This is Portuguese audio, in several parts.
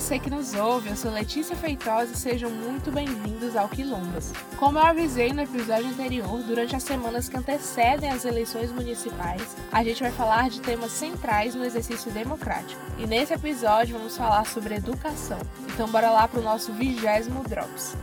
você que nos ouve, eu sou Letícia Feitosa e sejam muito bem-vindos ao Quilombas. Como eu avisei no episódio anterior, durante as semanas que antecedem as eleições municipais, a gente vai falar de temas centrais no exercício democrático. E nesse episódio vamos falar sobre educação. Então bora lá para o nosso vigésimo Drops.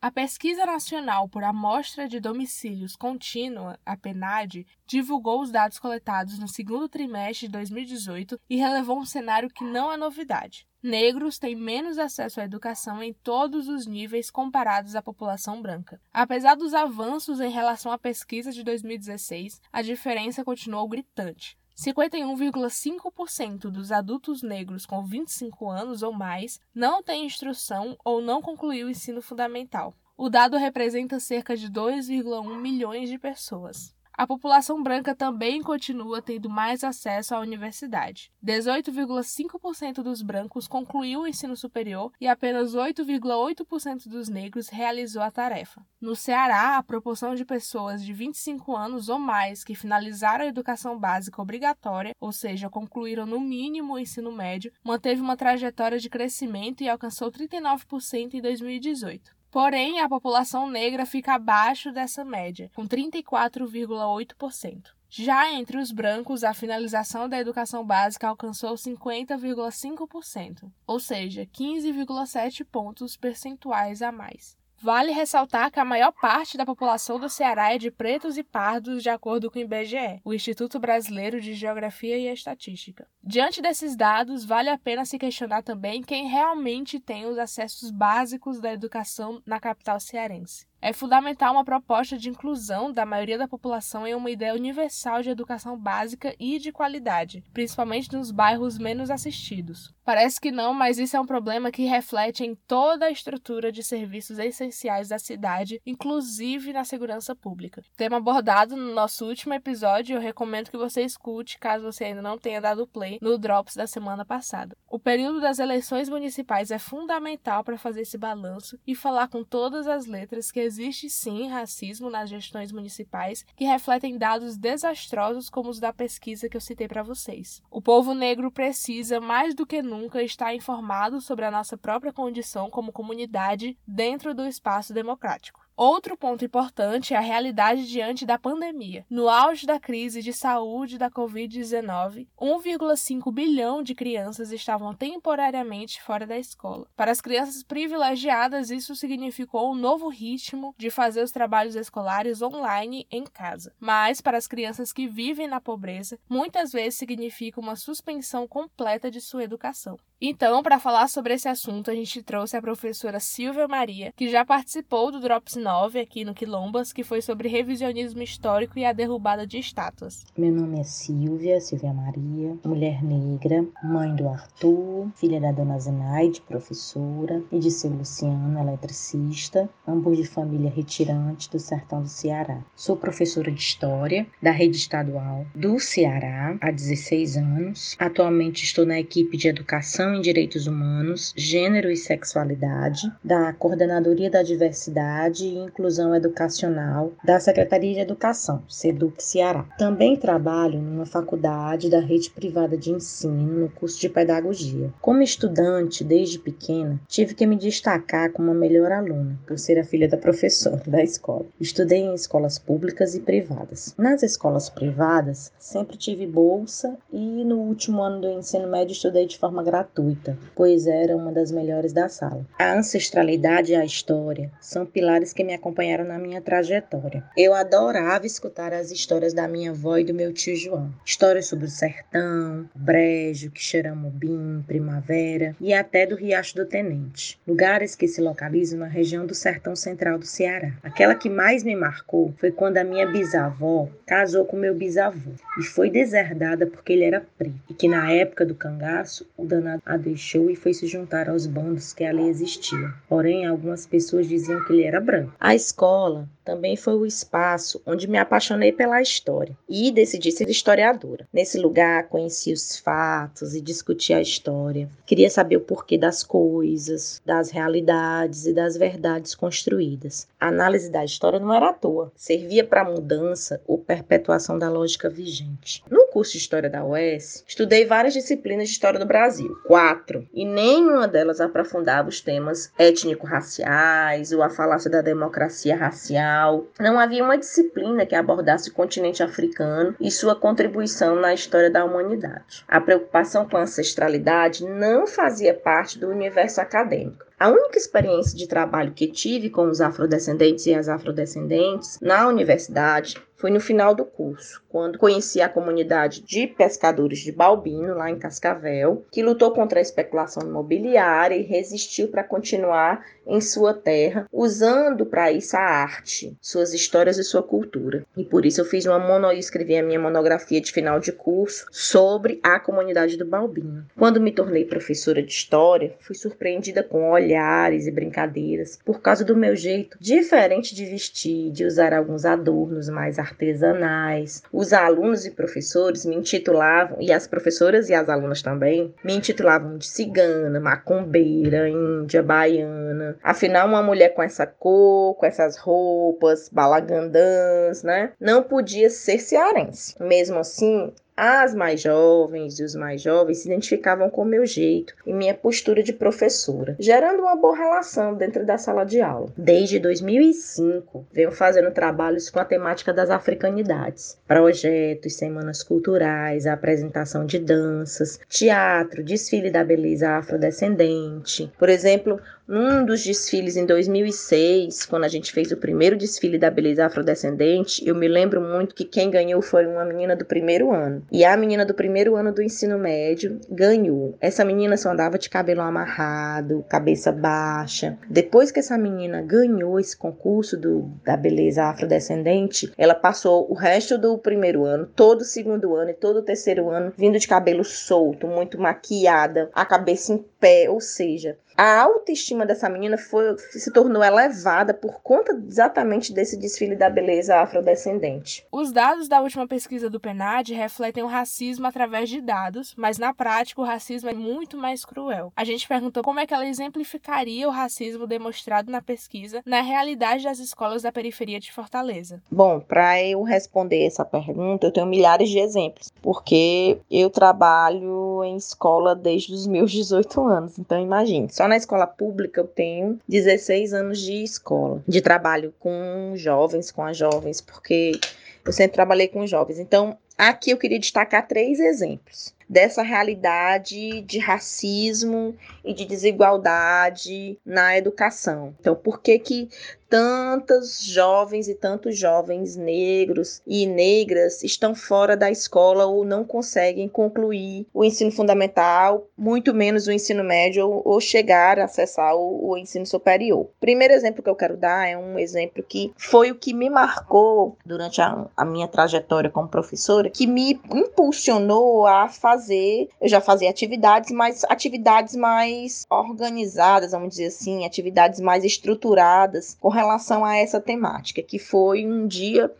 A Pesquisa Nacional por Amostra de Domicílios Contínua, a PNAD, divulgou os dados coletados no segundo trimestre de 2018 e relevou um cenário que não é novidade. Negros têm menos acesso à educação em todos os níveis comparados à população branca. Apesar dos avanços em relação à pesquisa de 2016, a diferença continuou gritante. 51,5% dos adultos negros com 25 anos ou mais não têm instrução ou não concluiu o ensino fundamental. O dado representa cerca de 2,1 milhões de pessoas. A população branca também continua tendo mais acesso à universidade. 18,5% dos brancos concluiu o ensino superior e apenas 8,8% dos negros realizou a tarefa. No Ceará, a proporção de pessoas de 25 anos ou mais que finalizaram a educação básica obrigatória, ou seja, concluíram no mínimo o ensino médio, manteve uma trajetória de crescimento e alcançou 39% em 2018. Porém, a população negra fica abaixo dessa média, com 34,8%. Já entre os brancos, a finalização da educação básica alcançou 50,5%, ou seja, 15,7 pontos percentuais a mais. Vale ressaltar que a maior parte da população do Ceará é de pretos e pardos, de acordo com o IBGE, o Instituto Brasileiro de Geografia e Estatística. Diante desses dados, vale a pena se questionar também quem realmente tem os acessos básicos da educação na capital cearense. É fundamental uma proposta de inclusão da maioria da população em uma ideia universal de educação básica e de qualidade, principalmente nos bairros menos assistidos. Parece que não, mas isso é um problema que reflete em toda a estrutura de serviços essenciais da cidade, inclusive na segurança pública. Tema abordado no nosso último episódio, eu recomendo que você escute, caso você ainda não tenha dado play, no Drops da semana passada. O período das eleições municipais é fundamental para fazer esse balanço e falar com todas as letras que existe sim racismo nas gestões municipais que refletem dados desastrosos como os da pesquisa que eu citei para vocês. O povo negro precisa, mais do que nunca, estar informado sobre a nossa própria condição como comunidade dentro do espaço democrático. Outro ponto importante é a realidade diante da pandemia. No auge da crise de saúde da Covid-19, 1,5 bilhão de crianças estavam temporariamente fora da escola. Para as crianças privilegiadas, isso significou um novo ritmo de fazer os trabalhos escolares online em casa. Mas, para as crianças que vivem na pobreza, muitas vezes significa uma suspensão completa de sua educação. Então, para falar sobre esse assunto, a gente trouxe a professora Silvia Maria, que já participou do Drops 9 aqui no Quilombas, que foi sobre revisionismo histórico e a derrubada de estátuas. Meu nome é Silvia, Silvia Maria, mulher negra, mãe do Arthur, filha da dona Zenaide, professora, e de seu Luciano, eletricista, ambos de família retirante do sertão do Ceará. Sou professora de História da rede estadual do Ceará há 16 anos. Atualmente estou na equipe de Educação em Direitos Humanos, Gênero e Sexualidade, da Coordenadoria da Diversidade Inclusão Educacional da Secretaria de Educação, SEDUC Ceará. Também trabalho numa faculdade da rede privada de ensino no curso de Pedagogia. Como estudante, desde pequena, tive que me destacar como a melhor aluna, por ser a filha da professora da escola. Estudei em escolas públicas e privadas. Nas escolas privadas, sempre tive bolsa e no último ano do ensino médio estudei de forma gratuita gratuita, pois era uma das melhores da sala. A ancestralidade e a história são pilares que me acompanharam na minha trajetória. Eu adorava escutar as histórias da minha avó e do meu tio João. Histórias sobre o sertão, Brejo, Quixeramobim, Primavera e até do Riacho do Tenente, lugares que se localizam na região do sertão central do Ceará. Aquela que mais me marcou foi quando a minha bisavó casou com meu bisavô e foi deserdada porque ele era preto e que na época do cangaço o danado a deixou e foi se juntar aos bandos que ali existiam. Porém, algumas pessoas diziam que ele era branco. A escola também foi o espaço onde me apaixonei pela história e decidi ser historiadora. Nesse lugar, conheci os fatos e discuti a história. Queria saber o porquê das coisas, das realidades e das verdades construídas. A análise da história não era à toa, servia para mudança ou perpetuação da lógica vigente. Curso de História da UES, estudei várias disciplinas de História do Brasil, quatro, e nenhuma delas aprofundava os temas étnico-raciais ou a falácia da democracia racial não havia uma disciplina que abordasse o continente africano e sua contribuição na história da humanidade. A preocupação com a ancestralidade não fazia parte do universo acadêmico. A única experiência de trabalho que tive com os afrodescendentes e as afrodescendentes na universidade foi no final do curso, quando conheci a comunidade de pescadores de Balbino, lá em Cascavel, que lutou contra a especulação imobiliária e resistiu para continuar em sua terra, usando para isso a arte, suas histórias e sua cultura. E por isso eu fiz uma mono, escrevi a minha monografia de final de curso sobre a comunidade do Balbino. Quando me tornei professora de história, fui surpreendida com olhares e brincadeiras por causa do meu jeito diferente de vestir, de usar alguns adornos mais artesanais. Os alunos e professores me intitulavam, e as professoras e as alunas também, me intitulavam de cigana, macumbeira, índia, baiana. Afinal, uma mulher com essa cor, com essas roupas, balagandãs, né? Não podia ser cearense. Mesmo assim, as mais jovens e os mais jovens se identificavam com o meu jeito e minha postura de professora, gerando uma boa relação dentro da sala de aula. Desde 2005, venho fazendo trabalhos com a temática das africanidades, projetos, semanas culturais, apresentação de danças, teatro, desfile da beleza afrodescendente. Por exemplo, num dos desfiles em 2006, quando a gente fez o primeiro desfile da beleza afrodescendente, eu me lembro muito que quem ganhou foi uma menina do primeiro ano. E a menina do primeiro ano do ensino médio ganhou. Essa menina só andava de cabelo amarrado, cabeça baixa. Depois que essa menina ganhou esse concurso do, da beleza afrodescendente, ela passou o resto do primeiro ano, todo o segundo ano e todo o terceiro ano vindo de cabelo solto, muito maquiada, a cabeça em pé, ou seja, a autoestima dessa menina foi, se tornou elevada por conta exatamente desse desfile da beleza afrodescendente. Os dados da última pesquisa do PNAD refletem o racismo através de dados, mas na prática o racismo é muito mais cruel. A gente perguntou como é que ela exemplificaria o racismo demonstrado na pesquisa na realidade das escolas da periferia de Fortaleza. Bom, para eu responder essa pergunta, eu tenho milhares de exemplos, porque eu trabalho em escola desde os meus 18 anos, então imagine, só na escola pública eu tenho 16 anos de escola, de trabalho com jovens, com as jovens, porque eu sempre trabalhei com jovens. Então, aqui eu queria destacar três exemplos dessa realidade de racismo e de desigualdade na educação. Então, por que que tantas jovens e tantos jovens negros e negras estão fora da escola ou não conseguem concluir o ensino fundamental, muito menos o ensino médio ou chegar a acessar o, o ensino superior. Primeiro exemplo que eu quero dar é um exemplo que foi o que me marcou durante a, a minha trajetória como professora, que me impulsionou a fazer, eu já fazia atividades, mas atividades mais organizadas, vamos dizer assim, atividades mais estruturadas com relação a essa temática, que foi um dia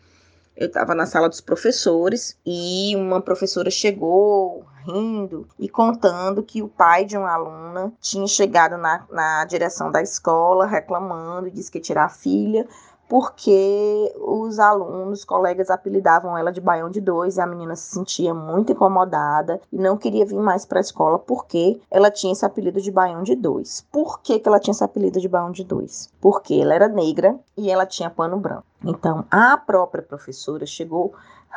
eu estava na sala dos professores e uma professora chegou rindo e contando que o pai de uma aluna tinha chegado na, na direção da escola reclamando disse que ia tirar a filha porque os alunos, os colegas apelidavam ela de Baião de Dois e a menina se sentia muito incomodada e não queria vir mais para a escola porque ela tinha esse apelido de Baião de Dois. Por que, que ela tinha esse apelido de Baião de Dois? Porque ela era negra e ela tinha pano branco. Então, a própria professora chegou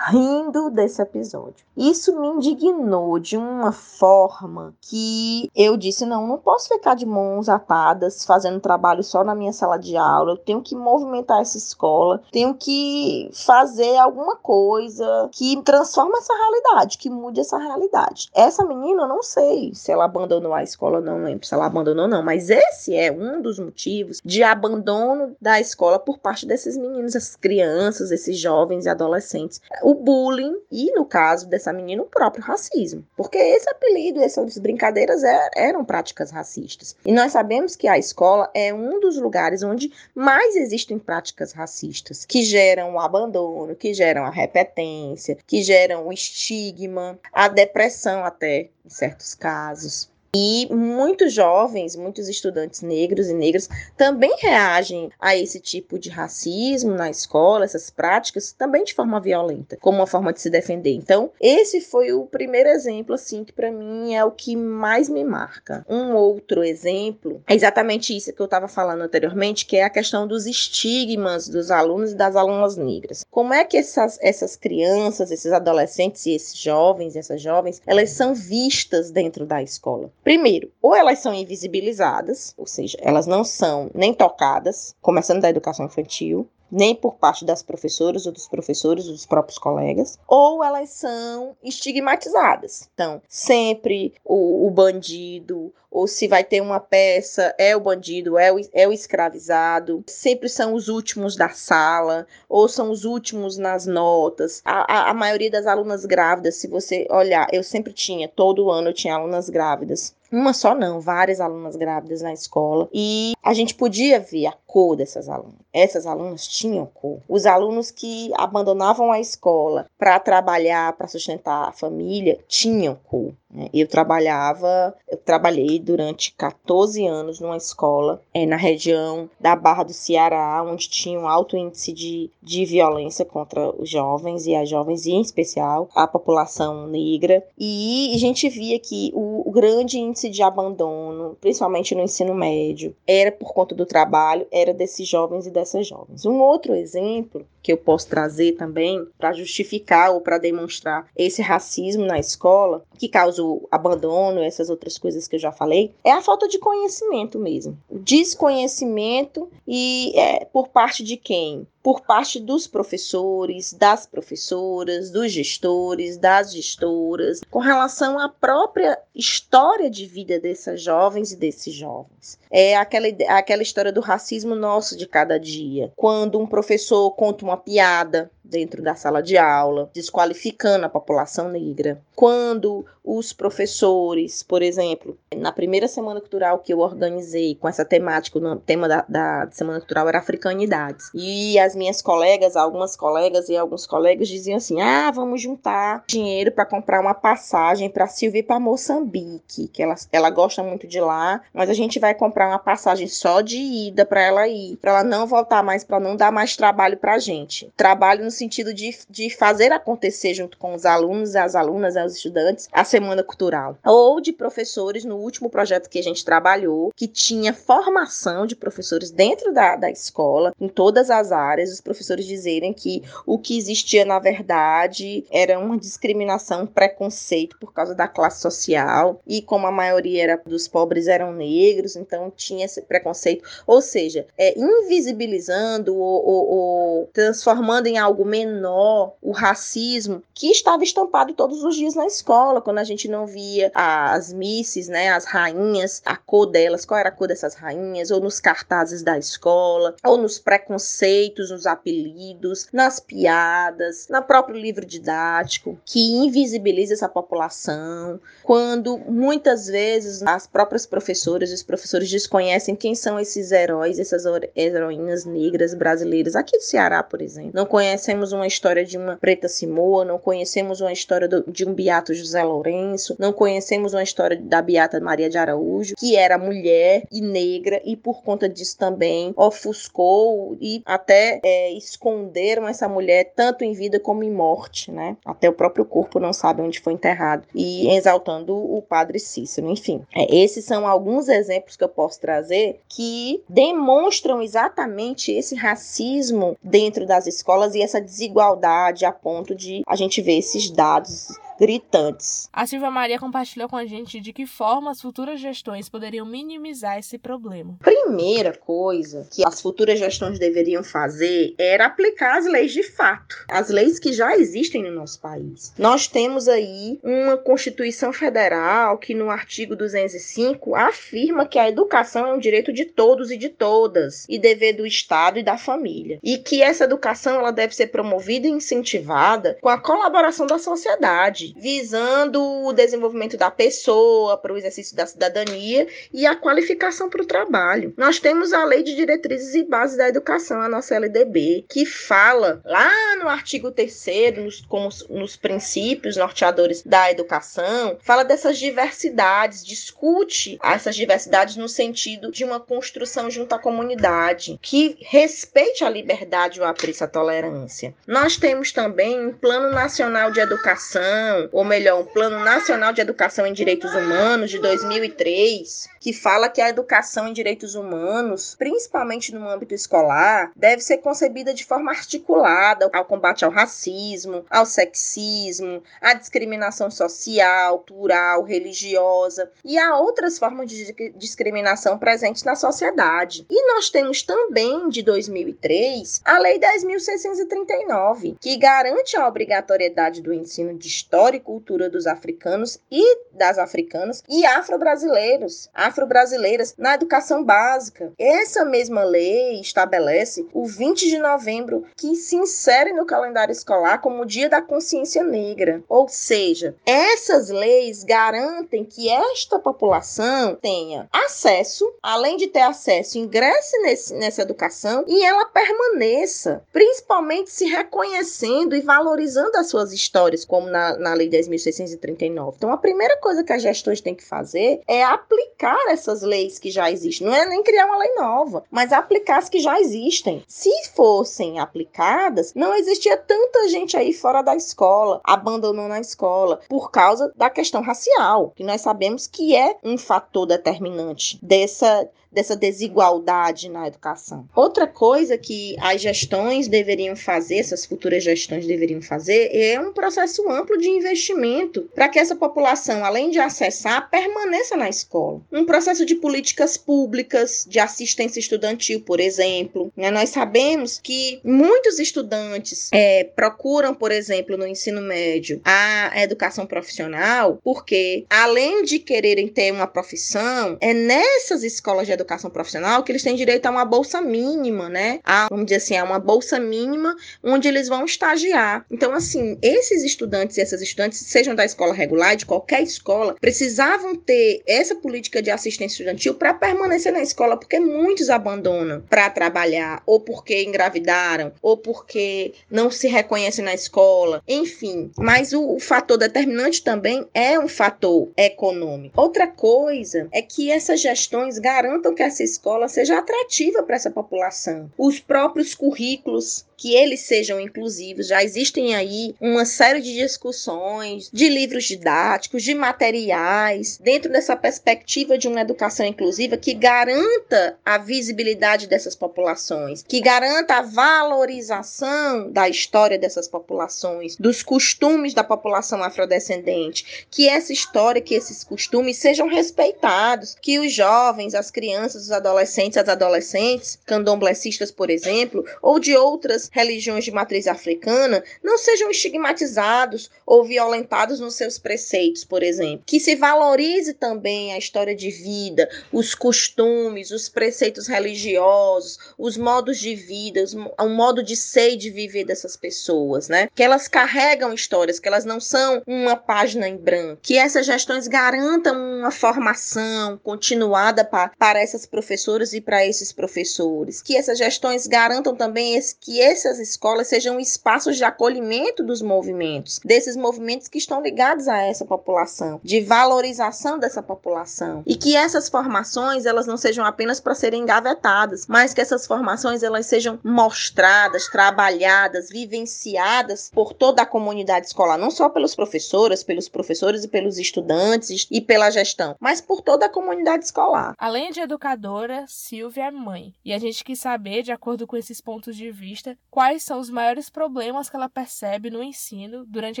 rindo desse episódio. Isso me indignou de uma forma que eu disse: não, não posso ficar de mãos atadas fazendo trabalho só na minha sala de aula. Eu tenho que movimentar essa escola, tenho que fazer alguma coisa que transforme essa realidade, que mude essa realidade. Essa menina, eu não sei se ela abandonou a escola, não lembro se ela abandonou, não, mas esse é um dos motivos de abandono da escola por parte desses meninos, essas crianças, esses jovens e adolescentes o bullying e, no caso dessa menina, o próprio racismo. Porque esse apelido, essas brincadeiras é, eram práticas racistas. E nós sabemos que a escola é um dos lugares onde mais existem práticas racistas, que geram o abandono, que geram a repetência, que geram o estigma, a depressão até, em certos casos. E muitos jovens, muitos estudantes negros e negras também reagem a esse tipo de racismo na escola, essas práticas, também de forma violenta, como uma forma de se defender. Então, esse foi o primeiro exemplo, assim, que para mim é o que mais me marca. Um outro exemplo é exatamente isso que eu estava falando anteriormente, que é a questão dos estigmas dos alunos e das alunas negras. Como é que essas, essas crianças, esses adolescentes e esses jovens, essas jovens, elas são vistas dentro da escola? Primeiro, ou elas são invisibilizadas, ou seja, elas não são nem tocadas, começando da educação infantil, nem por parte das professoras ou dos professores ou dos próprios colegas, ou elas são estigmatizadas. Então, sempre o, o bandido, ou se vai ter uma peça, é o bandido, é o, é o escravizado, sempre são os últimos da sala, ou são os últimos nas notas. A, a, a maioria das alunas grávidas, se você olhar, eu sempre tinha, todo ano eu tinha alunas grávidas uma só não, várias alunas grávidas na escola e a gente podia ver a cor dessas alunas. Essas alunas tinham cor. Os alunos que abandonavam a escola para trabalhar, para sustentar a família, tinham cor. Né? Eu trabalhava, eu trabalhei durante 14 anos numa escola é, na região da Barra do Ceará, onde tinha um alto índice de, de violência contra os jovens e as jovens, e em especial a população negra. E a gente via que o, o grande índice de abandono, principalmente no ensino médio, era por conta do trabalho, era desses jovens e dessas jovens. Um outro exemplo que eu posso trazer também para justificar ou para demonstrar esse racismo na escola, que causa o abandono, essas outras coisas que eu já falei, é a falta de conhecimento mesmo. Desconhecimento e é, por parte de quem? por parte dos professores, das professoras, dos gestores, das gestoras, com relação à própria história de vida dessas jovens e desses jovens. É aquela, aquela história do racismo nosso de cada dia. Quando um professor conta uma piada dentro da sala de aula, desqualificando a população negra. Quando os professores, por exemplo, na primeira semana cultural que eu organizei com essa temática, o tema da, da semana cultural era africanidades. E as minhas colegas, algumas colegas e alguns colegas diziam assim: ah, vamos juntar dinheiro para comprar uma passagem para Silvia para Moçambique, que ela, ela gosta muito de lá, mas a gente vai comprar uma passagem só de ida para ela ir, para ela não voltar mais, para não dar mais trabalho para gente. Trabalho no sentido de, de fazer acontecer junto com os alunos, as alunas, os estudantes, a semana cultural. Ou de professores, no último projeto que a gente trabalhou, que tinha formação de professores dentro da, da escola, em todas as áreas, os professores dizerem que o que existia na verdade era uma discriminação, um preconceito por causa da classe social, e como a maioria era dos pobres eram negros, então tinha esse preconceito, ou seja, é, invisibilizando ou, ou, ou transformando em algo menor o racismo que estava estampado todos os dias na escola, quando a gente não via as misses, né, as rainhas, a cor delas, qual era a cor dessas rainhas, ou nos cartazes da escola, ou nos preconceitos, nos apelidos, nas piadas, no próprio livro didático, que invisibiliza essa população, quando muitas vezes as próprias professoras e os professores desconhecem quem são esses heróis, essas heroínas negras brasileiras, aqui do Ceará, por exemplo, não conhecem conhecemos uma história de uma Preta Simoa, não conhecemos uma história do, de um Beato José Lourenço, não conhecemos uma história da Beata Maria de Araújo, que era mulher e negra e por conta disso também ofuscou e até é, esconderam essa mulher tanto em vida como em morte, né? Até o próprio corpo não sabe onde foi enterrado e exaltando o padre Cícero. Enfim, é, esses são alguns exemplos que eu posso trazer que demonstram exatamente esse racismo dentro das escolas e essa desigualdade a ponto de a gente ver esses dados gritantes. A Silvia Maria compartilhou com a gente de que forma as futuras gestões poderiam minimizar esse problema. Primeira coisa que as futuras gestões deveriam fazer era aplicar as leis de fato, as leis que já existem no nosso país. Nós temos aí uma Constituição Federal que no artigo 205 afirma que a educação é um direito de todos e de todas e dever do Estado e da família. E que essa educação ela deve ser promovida e incentivada com a colaboração da sociedade, visando o desenvolvimento da pessoa para o exercício da cidadania e a qualificação para o trabalho. Nós temos a Lei de Diretrizes e Bases da Educação, a nossa LDB, que fala lá no artigo 3 nos, nos princípios norteadores da educação, fala dessas diversidades, discute essas diversidades no sentido de uma construção junto à comunidade, que respeite a liberdade o apreço à tolerância. Nós temos também um Plano Nacional de Educação, ou melhor, um Plano Nacional de Educação em Direitos Humanos de 2003, que fala que a educação em direitos humanos, principalmente no âmbito escolar, deve ser concebida de forma articulada ao combate ao racismo, ao sexismo, à discriminação social, cultural, religiosa e a outras formas de discriminação presentes na sociedade. E nós temos também, de 2003, a Lei 10.639, que garante a obrigatoriedade do ensino de história e cultura dos africanos e das africanas e afro-brasileiros, afro-brasileiras na educação básica. Essa mesma lei estabelece o 20 de novembro, que se insere no calendário escolar como o Dia da Consciência Negra. Ou seja, essas leis garantem que esta população tenha acesso, além de ter acesso, ingresse nesse, nessa educação e ela permaneça, principalmente se reconhecendo e valorizando as suas histórias, como na, na Lei 10.639. Então, a primeira coisa que as gestões têm que fazer é aplicar essas leis que já existem. Não é nem criar uma lei nova, mas aplicar as que já existem. Se fossem aplicadas, não existia tanta gente aí fora da escola, abandonando a escola, por causa da questão racial, que nós sabemos que é um fator determinante dessa dessa desigualdade na educação. Outra coisa que as gestões deveriam fazer, essas futuras gestões deveriam fazer, é um processo amplo de investimento para que essa população, além de acessar, permaneça na escola. Um processo de políticas públicas, de assistência estudantil, por exemplo. Né? Nós sabemos que muitos estudantes é, procuram, por exemplo, no ensino médio, a educação profissional, porque além de quererem ter uma profissão, é nessas escolas de educação profissional que eles têm direito a uma bolsa mínima, né? A, vamos dizer assim, a uma bolsa mínima onde eles vão estagiar. Então, assim, esses estudantes e essas estudantes, sejam da escola regular, de qualquer escola, precisavam ter essa política de assistência estudantil para permanecer na escola, porque muitos abandonam para trabalhar, ou porque engravidaram, ou porque não se reconhecem na escola, enfim. Mas o, o fator determinante também é um fator econômico. Outra coisa é que essas gestões garantam que essa escola seja atrativa para essa população. Os próprios currículos que eles sejam inclusivos. Já existem aí uma série de discussões, de livros didáticos, de materiais, dentro dessa perspectiva de uma educação inclusiva que garanta a visibilidade dessas populações, que garanta a valorização da história dessas populações, dos costumes da população afrodescendente, que essa história, que esses costumes sejam respeitados, que os jovens, as crianças, os adolescentes, as adolescentes, candomblecistas, por exemplo, ou de outras religiões de matriz africana não sejam estigmatizados ou violentados nos seus preceitos, por exemplo. Que se valorize também a história de vida, os costumes, os preceitos religiosos, os modos de vida, o modo de ser e de viver dessas pessoas, né? Que elas carregam histórias, que elas não são uma página em branco. Que essas gestões garantam uma formação continuada para essas professoras e para esses professores. Que essas gestões garantam também que essas escolas sejam espaços de acolhimento dos movimentos, desses movimentos que estão ligados a essa população, de valorização dessa população, e que essas formações elas não sejam apenas para serem engavetadas, mas que essas formações elas sejam mostradas, trabalhadas, vivenciadas por toda a comunidade escolar, não só pelos professores, pelos professores e pelos estudantes e pela gestão, mas por toda a comunidade escolar. Além de educadora, Silvia é mãe. E a gente quis saber, de acordo com esses pontos de vista, quais são os maiores problemas que ela percebe no ensino durante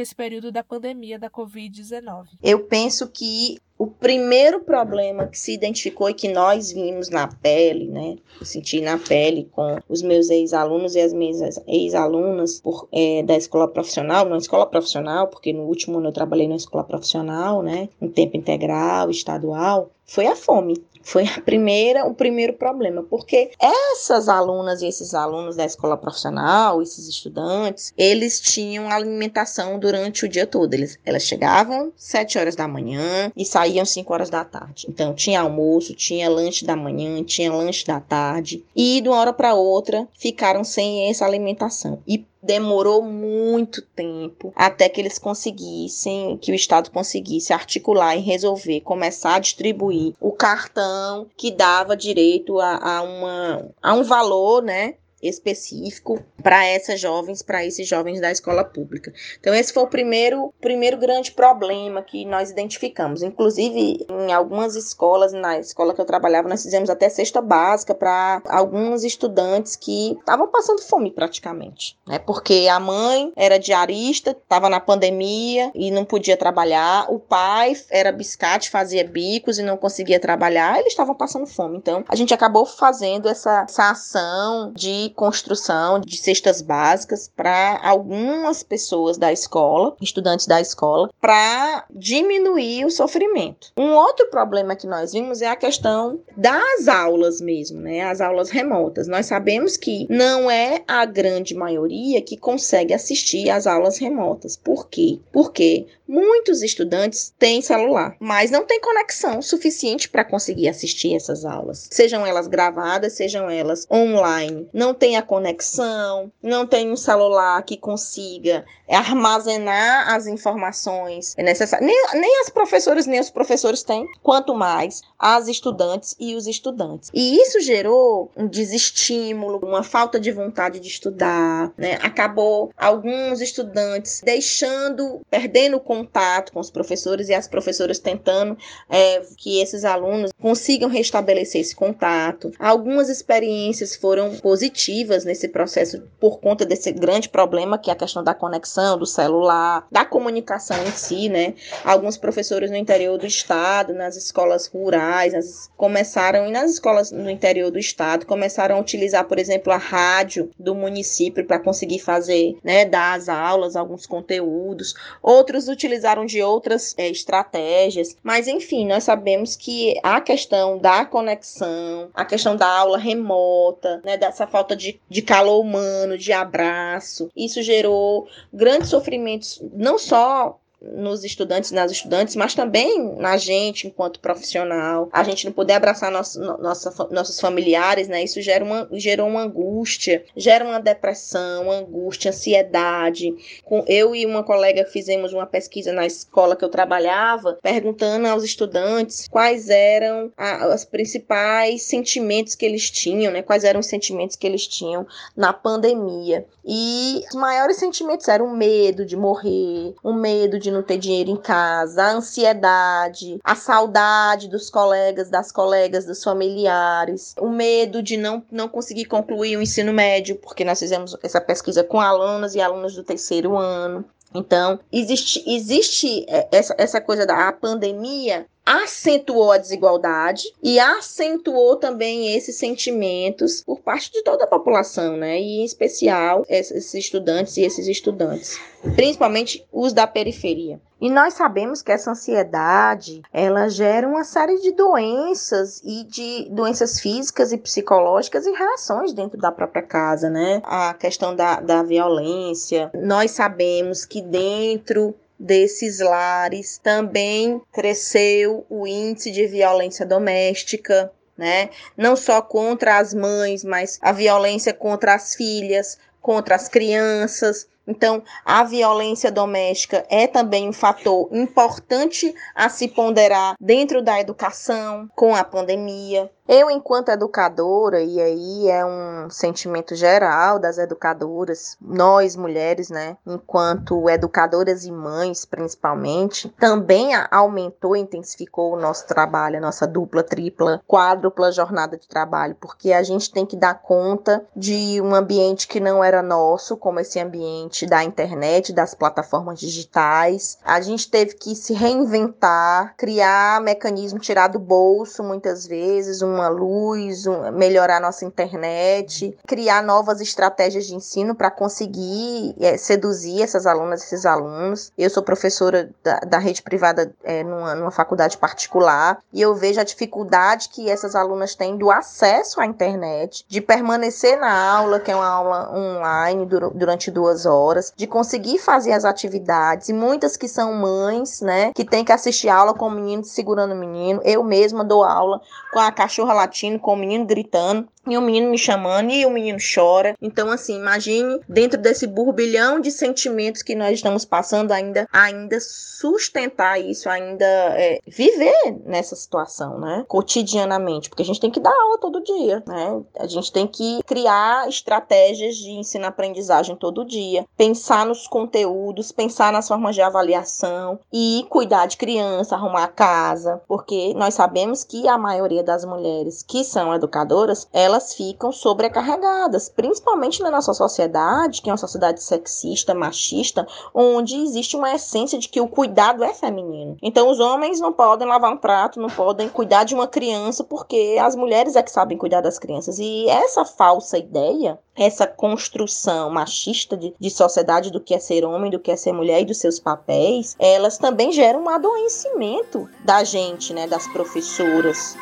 esse período da pandemia da Covid-19. Eu penso que o primeiro problema que se identificou e que nós vimos na pele, né? senti na pele com os meus ex-alunos e as minhas ex-alunas é, da escola profissional, na escola profissional, porque no último ano eu trabalhei na escola profissional, né? Em tempo integral, estadual, foi a fome. Foi a primeira, o primeiro problema, porque essas alunas e esses alunos da escola profissional, esses estudantes, eles tinham alimentação durante o dia todo. Eles, elas chegavam sete horas da manhã e saíam cinco horas da tarde. Então tinha almoço, tinha lanche da manhã, tinha lanche da tarde e de uma hora para outra ficaram sem essa alimentação. E demorou muito tempo até que eles conseguissem, que o Estado conseguisse articular e resolver, começar a distribuir o cartão que dava direito a, a, uma, a um valor, né? Específico para essas jovens, para esses jovens da escola pública. Então esse foi o primeiro, primeiro grande problema que nós identificamos. Inclusive em algumas escolas, na escola que eu trabalhava, nós fizemos até cesta básica para alguns estudantes que estavam passando fome praticamente, né? Porque a mãe era diarista, estava na pandemia e não podia trabalhar, o pai era biscate, fazia bicos e não conseguia trabalhar, eles estavam passando fome. Então a gente acabou fazendo essa, essa ação de construção de cestas básicas para algumas pessoas da escola, estudantes da escola, para diminuir o sofrimento. Um outro problema que nós vimos é a questão das aulas mesmo, né? As aulas remotas. Nós sabemos que não é a grande maioria que consegue assistir às aulas remotas. Por quê? Porque muitos estudantes têm celular, mas não têm conexão suficiente para conseguir assistir essas aulas, sejam elas gravadas, sejam elas online. Não tem a conexão, não tem um celular que consiga armazenar as informações necessárias. Nem, nem as professoras, nem os professores têm, quanto mais as estudantes e os estudantes. E isso gerou um desestímulo, uma falta de vontade de estudar, né? Acabou alguns estudantes deixando, perdendo o contato com os professores e as professoras tentando é, que esses alunos consigam restabelecer esse contato. Algumas experiências foram positivas nesse processo por conta desse grande problema que é a questão da conexão, do celular, da comunicação em si, né? Alguns professores no interior do estado, nas escolas rurais, nas, começaram e nas escolas no interior do estado começaram a utilizar, por exemplo, a rádio do município para conseguir fazer, né, dar as aulas, alguns conteúdos. Outros utilizaram de outras é, estratégias, mas enfim, nós sabemos que a questão da conexão, a questão da aula remota, né, dessa falta de, de calor humano, de abraço. Isso gerou grandes sofrimentos, não só nos estudantes nas estudantes, mas também na gente enquanto profissional. A gente não poder abraçar nosso, nossa, nossos familiares, né? Isso gera uma, gerou uma angústia, gera uma depressão, uma angústia, ansiedade. Com, eu e uma colega fizemos uma pesquisa na escola que eu trabalhava, perguntando aos estudantes quais eram os principais sentimentos que eles tinham, né? Quais eram os sentimentos que eles tinham na pandemia. E os maiores sentimentos eram o medo de morrer, o medo de não ter dinheiro em casa, a ansiedade, a saudade dos colegas, das colegas, dos familiares, o medo de não, não conseguir concluir o ensino médio, porque nós fizemos essa pesquisa com alunos e alunos do terceiro ano. Então, existe, existe é, essa, essa coisa da pandemia acentuou a desigualdade e acentuou também esses sentimentos por parte de toda a população, né? E em especial esses estudantes e esses estudantes, principalmente os da periferia. E nós sabemos que essa ansiedade, ela gera uma série de doenças e de doenças físicas e psicológicas e reações dentro da própria casa, né? A questão da, da violência. Nós sabemos que dentro desses lares também cresceu o índice de violência doméstica, né? Não só contra as mães, mas a violência contra as filhas, contra as crianças. Então, a violência doméstica é também um fator importante a se ponderar dentro da educação com a pandemia. Eu, enquanto educadora, e aí é um sentimento geral das educadoras, nós mulheres, né, enquanto educadoras e mães, principalmente, também aumentou intensificou o nosso trabalho, a nossa dupla, tripla, quádrupla jornada de trabalho, porque a gente tem que dar conta de um ambiente que não era nosso, como esse ambiente da internet, das plataformas digitais. A gente teve que se reinventar, criar mecanismo, tirar do bolso muitas vezes uma luz, um, melhorar nossa internet, criar novas estratégias de ensino para conseguir é, seduzir essas alunas, esses alunos. Eu sou professora da, da rede privada é, numa, numa faculdade particular e eu vejo a dificuldade que essas alunas têm do acesso à internet, de permanecer na aula, que é uma aula online durante duas horas, de conseguir fazer as atividades e muitas que são mães, né, que tem que assistir aula com o menino segurando o menino. Eu mesma dou aula com a cachorra latindo, com o menino gritando e o menino me chamando e o menino chora. Então, assim, imagine dentro desse burbilhão de sentimentos que nós estamos passando, ainda, ainda sustentar isso, ainda é, viver nessa situação, né? Cotidianamente, porque a gente tem que dar aula todo dia, né? A gente tem que criar estratégias de ensino-aprendizagem todo dia, pensar nos conteúdos, pensar nas formas de avaliação e cuidar de criança, arrumar a casa, porque nós sabemos que a maioria das mulheres que são educadoras, elas elas ficam sobrecarregadas, principalmente na nossa sociedade, que é uma sociedade sexista, machista, onde existe uma essência de que o cuidado é feminino. Então os homens não podem lavar um prato, não podem cuidar de uma criança, porque as mulheres é que sabem cuidar das crianças. E essa falsa ideia, essa construção machista de, de sociedade do que é ser homem, do que é ser mulher e dos seus papéis, elas também geram um adoecimento da gente, né, das professoras.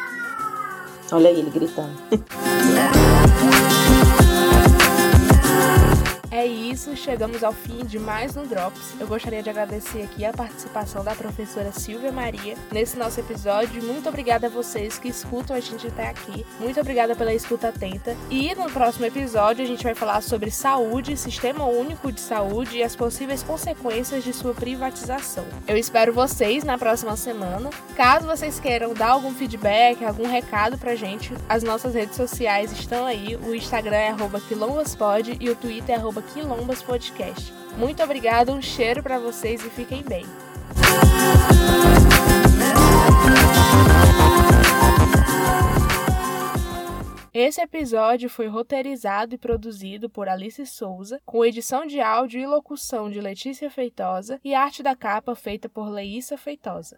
Olha aí ele gritando. É isso, chegamos ao fim de mais um Drops. Eu gostaria de agradecer aqui a participação da professora Silvia Maria nesse nosso episódio. Muito obrigada a vocês que escutam a gente até aqui. Muito obrigada pela escuta atenta. E no próximo episódio a gente vai falar sobre saúde, sistema único de saúde e as possíveis consequências de sua privatização. Eu espero vocês na próxima semana. Caso vocês queiram dar algum feedback, algum recado pra gente, as nossas redes sociais estão aí. O Instagram é quilombospod e o Twitter é Quilombas Podcast. Muito obrigada, um cheiro para vocês e fiquem bem. Esse episódio foi roteirizado e produzido por Alice Souza, com edição de áudio e locução de Letícia Feitosa e arte da capa feita por Leíssa Feitosa.